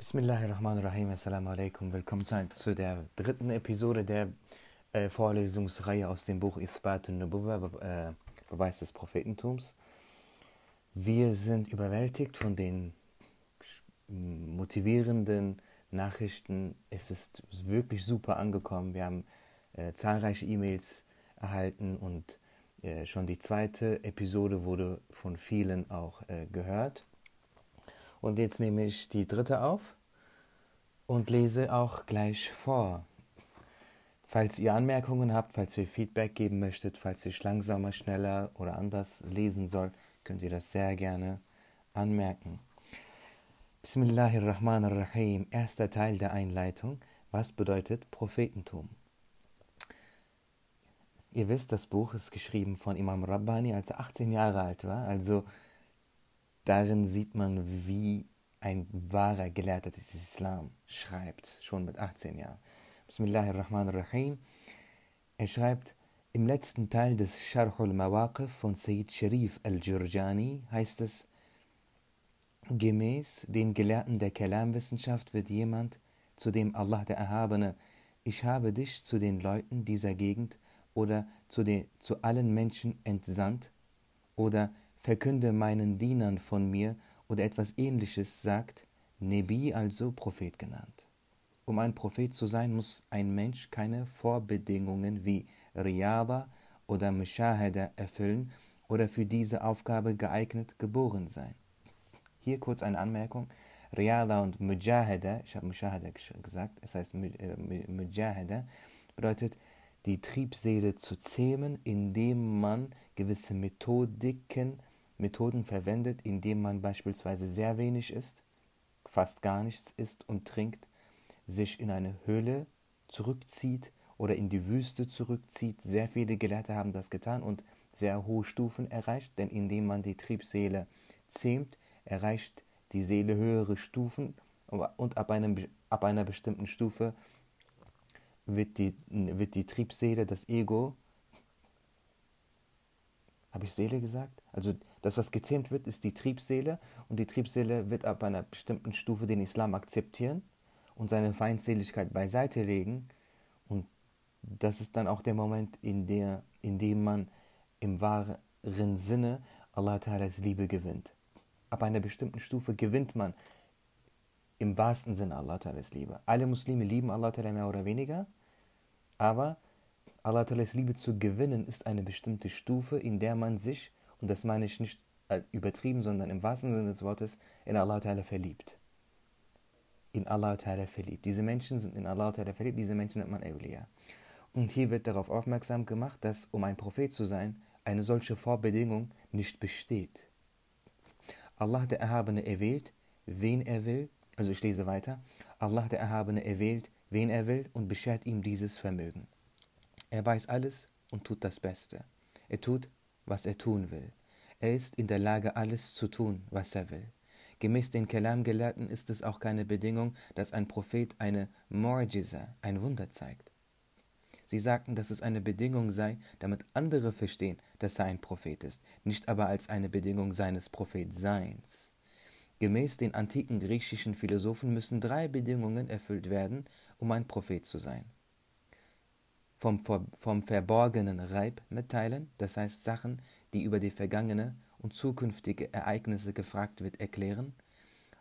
Bismillahirrahmanirrahim, Assalamu alaikum. Willkommen zu der dritten Episode der äh, Vorlesungsreihe aus dem Buch Isbat al-Nubuwa, äh, Beweis des Prophetentums. Wir sind überwältigt von den motivierenden Nachrichten. Es ist wirklich super angekommen. Wir haben äh, zahlreiche E-Mails erhalten und äh, schon die zweite Episode wurde von vielen auch gehört. Und jetzt nehme ich die dritte auf und lese auch gleich vor. Falls ihr Anmerkungen habt, falls ihr Feedback geben möchtet, falls ich langsamer, schneller oder anders lesen soll, könnt ihr das sehr gerne anmerken. Bismillahirrahmanirrahim, erster Teil der Einleitung. Was bedeutet Prophetentum? Ihr wisst, das Buch ist geschrieben von Imam Rabbani, als er 18 Jahre alt war, also Darin sieht man, wie ein wahrer Gelehrter des Islam schreibt, schon mit 18 Jahren. Bismillahirrahmanirrahim. Er schreibt, im letzten Teil des Sharhul Mawaqif von Sayyid Sharif al-Jurjani heißt es, gemäß den Gelehrten der Kalamwissenschaft wird jemand, zu dem Allah der Erhabene, ich habe dich zu den Leuten dieser Gegend oder zu, den, zu allen Menschen entsandt oder verkünde meinen Dienern von mir oder etwas ähnliches sagt, Nebi also Prophet genannt. Um ein Prophet zu sein, muss ein Mensch keine Vorbedingungen wie Riyada oder Mushahada erfüllen oder für diese Aufgabe geeignet geboren sein. Hier kurz eine Anmerkung. Riyada und Mujahada, ich habe Mujahada gesagt, es heißt äh, Mujahada, bedeutet die Triebseele zu zähmen, indem man gewisse Methodiken Methoden verwendet, indem man beispielsweise sehr wenig isst, fast gar nichts isst und trinkt, sich in eine Höhle zurückzieht oder in die Wüste zurückzieht. Sehr viele Gelehrte haben das getan und sehr hohe Stufen erreicht, denn indem man die Triebseele zähmt, erreicht die Seele höhere Stufen und ab, einem, ab einer bestimmten Stufe wird die, wird die Triebseele, das Ego, habe ich Seele gesagt? Also das, was gezähmt wird, ist die Triebseele und die Triebseele wird ab einer bestimmten Stufe den Islam akzeptieren und seine Feindseligkeit beiseite legen und das ist dann auch der Moment, in, der, in dem man im wahren Sinne Allah Ta'ala's Liebe gewinnt. Ab einer bestimmten Stufe gewinnt man im wahrsten Sinne Allah Ta'ala's Liebe. Alle Muslime lieben Allah Ta'ala mehr oder weniger, aber Allah Ta'ala's Liebe zu gewinnen ist eine bestimmte Stufe, in der man sich, und das meine ich nicht äh, übertrieben, sondern im wahrsten Sinne des Wortes, in Allah Ta'ala verliebt. In Allah Ta'ala verliebt. Diese Menschen sind in Allah Ta'ala verliebt, diese Menschen nennt man Awliya. Und hier wird darauf aufmerksam gemacht, dass, um ein Prophet zu sein, eine solche Vorbedingung nicht besteht. Allah der Erhabene erwählt, wen er will, also ich lese weiter, Allah der Erhabene erwählt, wen er will und beschert ihm dieses Vermögen. Er weiß alles und tut das Beste. Er tut, was er tun will. Er ist in der Lage, alles zu tun, was er will. Gemäß den Kalam-Gelehrten ist es auch keine Bedingung, dass ein Prophet eine Mu'jiza, ein Wunder zeigt. Sie sagten, dass es eine Bedingung sei, damit andere verstehen, dass er ein Prophet ist, nicht aber als eine Bedingung seines Prophetseins. Gemäß den antiken griechischen Philosophen müssen drei Bedingungen erfüllt werden, um ein Prophet zu sein vom, vom verborgenen Reib mitteilen, das heißt Sachen, die über die vergangene und zukünftige Ereignisse gefragt wird, erklären,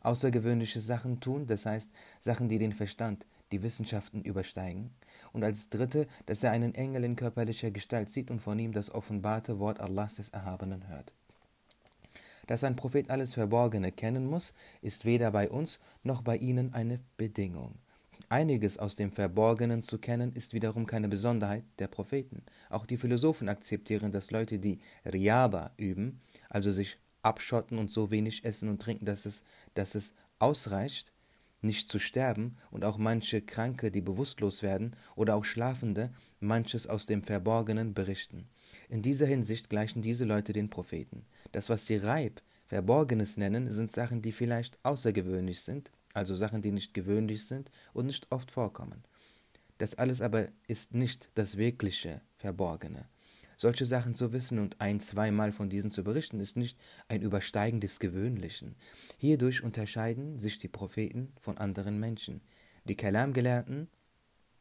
außergewöhnliche Sachen tun, das heißt Sachen, die den Verstand, die Wissenschaften übersteigen, und als dritte, dass er einen Engel in körperlicher Gestalt sieht und von ihm das offenbarte Wort Allahs des Erhabenen hört. Dass ein Prophet alles Verborgene kennen muss, ist weder bei uns noch bei ihnen eine Bedingung. Einiges aus dem Verborgenen zu kennen, ist wiederum keine Besonderheit der Propheten. Auch die Philosophen akzeptieren, dass Leute, die Riaba üben, also sich abschotten und so wenig essen und trinken, dass es, dass es ausreicht, nicht zu sterben, und auch manche Kranke, die bewusstlos werden, oder auch Schlafende, manches aus dem Verborgenen berichten. In dieser Hinsicht gleichen diese Leute den Propheten. Das, was sie Reib, Verborgenes nennen, sind Sachen, die vielleicht außergewöhnlich sind, also Sachen, die nicht gewöhnlich sind und nicht oft vorkommen. Das alles aber ist nicht das wirkliche Verborgene, Solche Sachen zu wissen und ein, zweimal von diesen zu berichten, ist nicht ein Übersteigen des Gewöhnlichen. Hierdurch unterscheiden sich die Propheten von anderen Menschen. Die Kalam-Gelehrten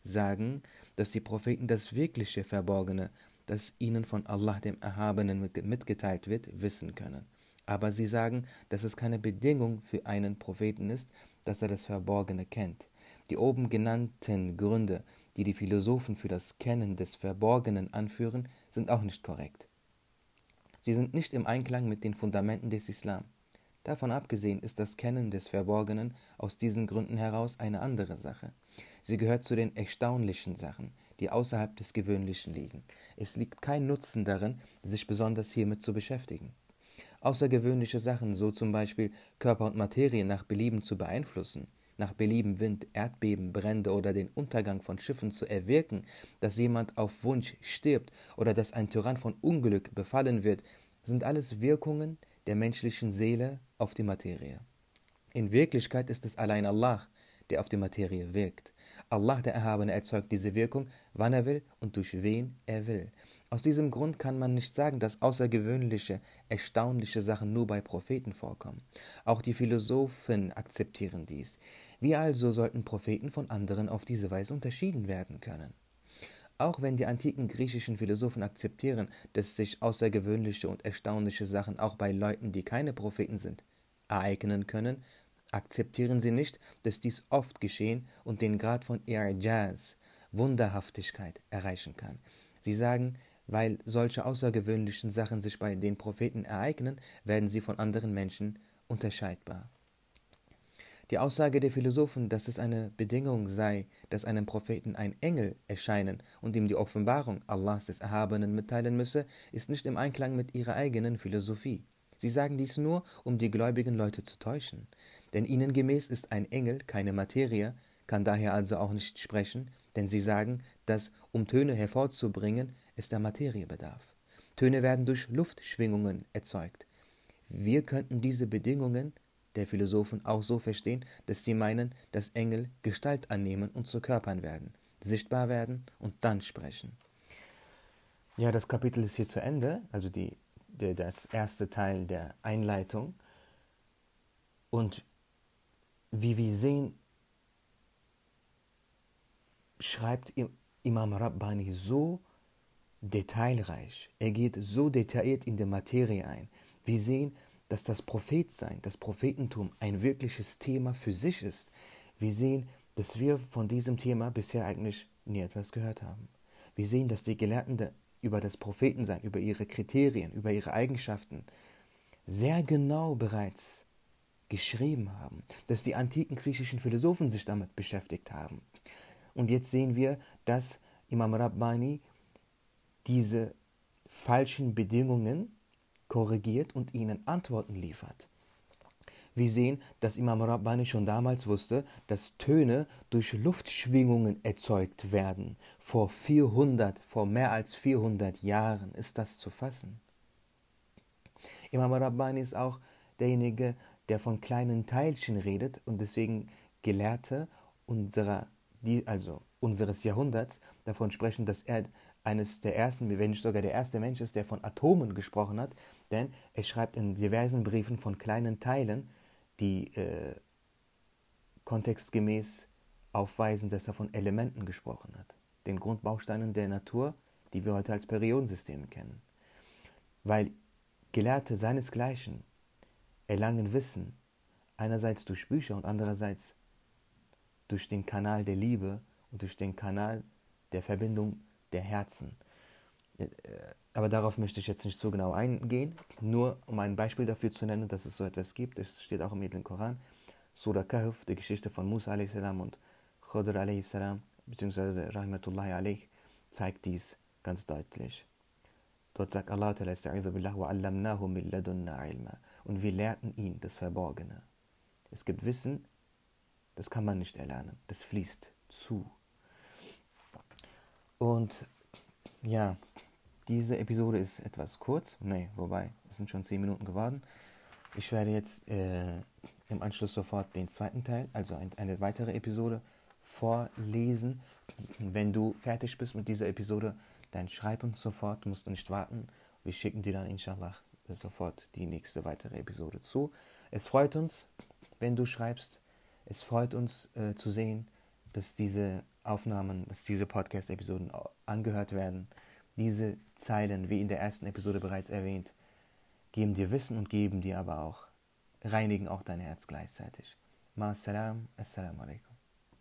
sagen, dass die Propheten das wirkliche Verborgene, das ihnen von Allah dem Erhabenen mitgeteilt wird, wissen können. Aber sie sagen, dass es keine Bedingung für einen Propheten ist, dass er das Verborgene kennt. Die oben genannten Gründe, die die Philosophen für das Kennen des Verborgenen anführen, sind auch nicht korrekt. Sie sind nicht im Einklang mit den Fundamenten des Islam. Davon abgesehen ist das Kennen des Verborgenen aus diesen Gründen heraus eine andere Sache. Sie gehört zu den erstaunlichen Sachen, die außerhalb des Gewöhnlichen liegen. Es liegt kein Nutzen darin, sich besonders hiermit zu beschäftigen. Außergewöhnliche Sachen, so zum Beispiel Körper und Materie nach Belieben zu beeinflussen, nach Belieben Wind, Erdbeben, Brände oder den Untergang von Schiffen zu erwirken, dass jemand auf Wunsch stirbt oder dass ein Tyrann von Unglück befallen wird, sind alles Wirkungen der menschlichen Seele auf die Materie. In Wirklichkeit ist es allein Allah, der auf die Materie wirkt. Allah, der Erhabene, erzeugt diese Wirkung, wann er will und durch wen er will. Aus diesem Grund kann man nicht sagen, dass außergewöhnliche, erstaunliche Sachen nur bei Propheten vorkommen. Auch die Philosophen akzeptieren dies. Wie also sollten Propheten von anderen auf diese Weise unterschieden werden können? Auch wenn die antiken griechischen Philosophen akzeptieren, dass sich außergewöhnliche und erstaunliche Sachen auch bei Leuten, die keine Propheten sind, ereignen können, akzeptieren sie nicht, dass dies oft geschehen und den Grad von I'jaz, Wunderhaftigkeit, erreichen kann. Sie sagen, weil solche außergewöhnlichen Sachen sich bei den Propheten ereignen, werden sie von anderen Menschen unterscheidbar. Die Aussage der Philosophen, dass es eine Bedingung sei, dass einem Propheten ein Engel erscheinen und ihm die Offenbarung Allahs des Erhabenen mitteilen müsse, ist nicht im Einklang mit ihrer eigenen Philosophie. Sie sagen dies nur, um die gläubigen Leute zu täuschen. Denn ihnen gemäß ist ein Engel keine Materie, kann daher also auch nicht sprechen, denn sie sagen, dass, um Töne hervorzubringen, es der Materie bedarf. Töne werden durch Luftschwingungen erzeugt. Wir könnten diese Bedingungen der Philosophen auch so verstehen, dass sie meinen, dass Engel Gestalt annehmen und zu Körpern werden, sichtbar werden und dann sprechen. Ja, das Kapitel ist hier zu Ende, also die, der, das erste Teil der Einleitung. Und wie wir sehen, schreibt Imam Rabbani so detailreich, er geht so detailliert in die Materie ein. Wir sehen, dass das Prophetsein, das Prophetentum ein wirkliches Thema für sich ist. Wir sehen, dass wir von diesem Thema bisher eigentlich nie etwas gehört haben. Wir sehen, dass die Gelehrten über das Prophetensein, über ihre Kriterien, über ihre Eigenschaften sehr genau bereits geschrieben haben, dass die antiken griechischen Philosophen sich damit beschäftigt haben. Und jetzt sehen wir, dass Imam Rabbani diese falschen Bedingungen korrigiert und ihnen Antworten liefert. Wir sehen, dass Imam Rabbani schon damals wusste, dass Töne durch Luftschwingungen erzeugt werden. Vor 400, vor mehr als 400 Jahren ist das zu fassen. Imam Rabbani ist auch derjenige, der von kleinen Teilchen redet und deswegen Gelehrte unserer, also unseres Jahrhunderts davon sprechen, dass er eines der ersten, wenn nicht sogar der erste Mensch ist, der von Atomen gesprochen hat, denn er schreibt in diversen Briefen von kleinen Teilen, die äh, kontextgemäß aufweisen, dass er von Elementen gesprochen hat, den Grundbausteinen der Natur, die wir heute als Periodensystem kennen. Weil Gelehrte seinesgleichen erlangen Wissen, einerseits durch Bücher und andererseits durch den Kanal der Liebe und durch den Kanal der Verbindung der Herzen. Äh, aber darauf möchte ich jetzt nicht so genau eingehen, nur um ein Beispiel dafür zu nennen, dass es so etwas gibt. Es steht auch im Edlen Koran, Surah Kahf, die Geschichte von Musa a.s. und Khadr a.s. bzw. Rahmatullahi alayh, zeigt dies ganz deutlich. Dort sagt Allah, und wir lehrten ihn das Verborgene. Es gibt Wissen, das kann man nicht erlernen, das fließt zu. Und ja, diese Episode ist etwas kurz, nee, wobei, es sind schon 10 Minuten geworden. Ich werde jetzt äh, im Anschluss sofort den zweiten Teil, also ein, eine weitere Episode vorlesen. Wenn du fertig bist mit dieser Episode, dann schreib uns sofort, musst du nicht warten. Wir schicken dir dann inshallah sofort die nächste weitere Episode zu. Es freut uns, wenn du schreibst. Es freut uns äh, zu sehen, dass diese Aufnahmen, dass diese Podcast-Episoden angehört werden. Diese Zeilen, wie in der ersten Episode bereits erwähnt, geben dir Wissen und geben dir aber auch, reinigen auch dein Herz gleichzeitig. Ma salam, assalamu alaikum.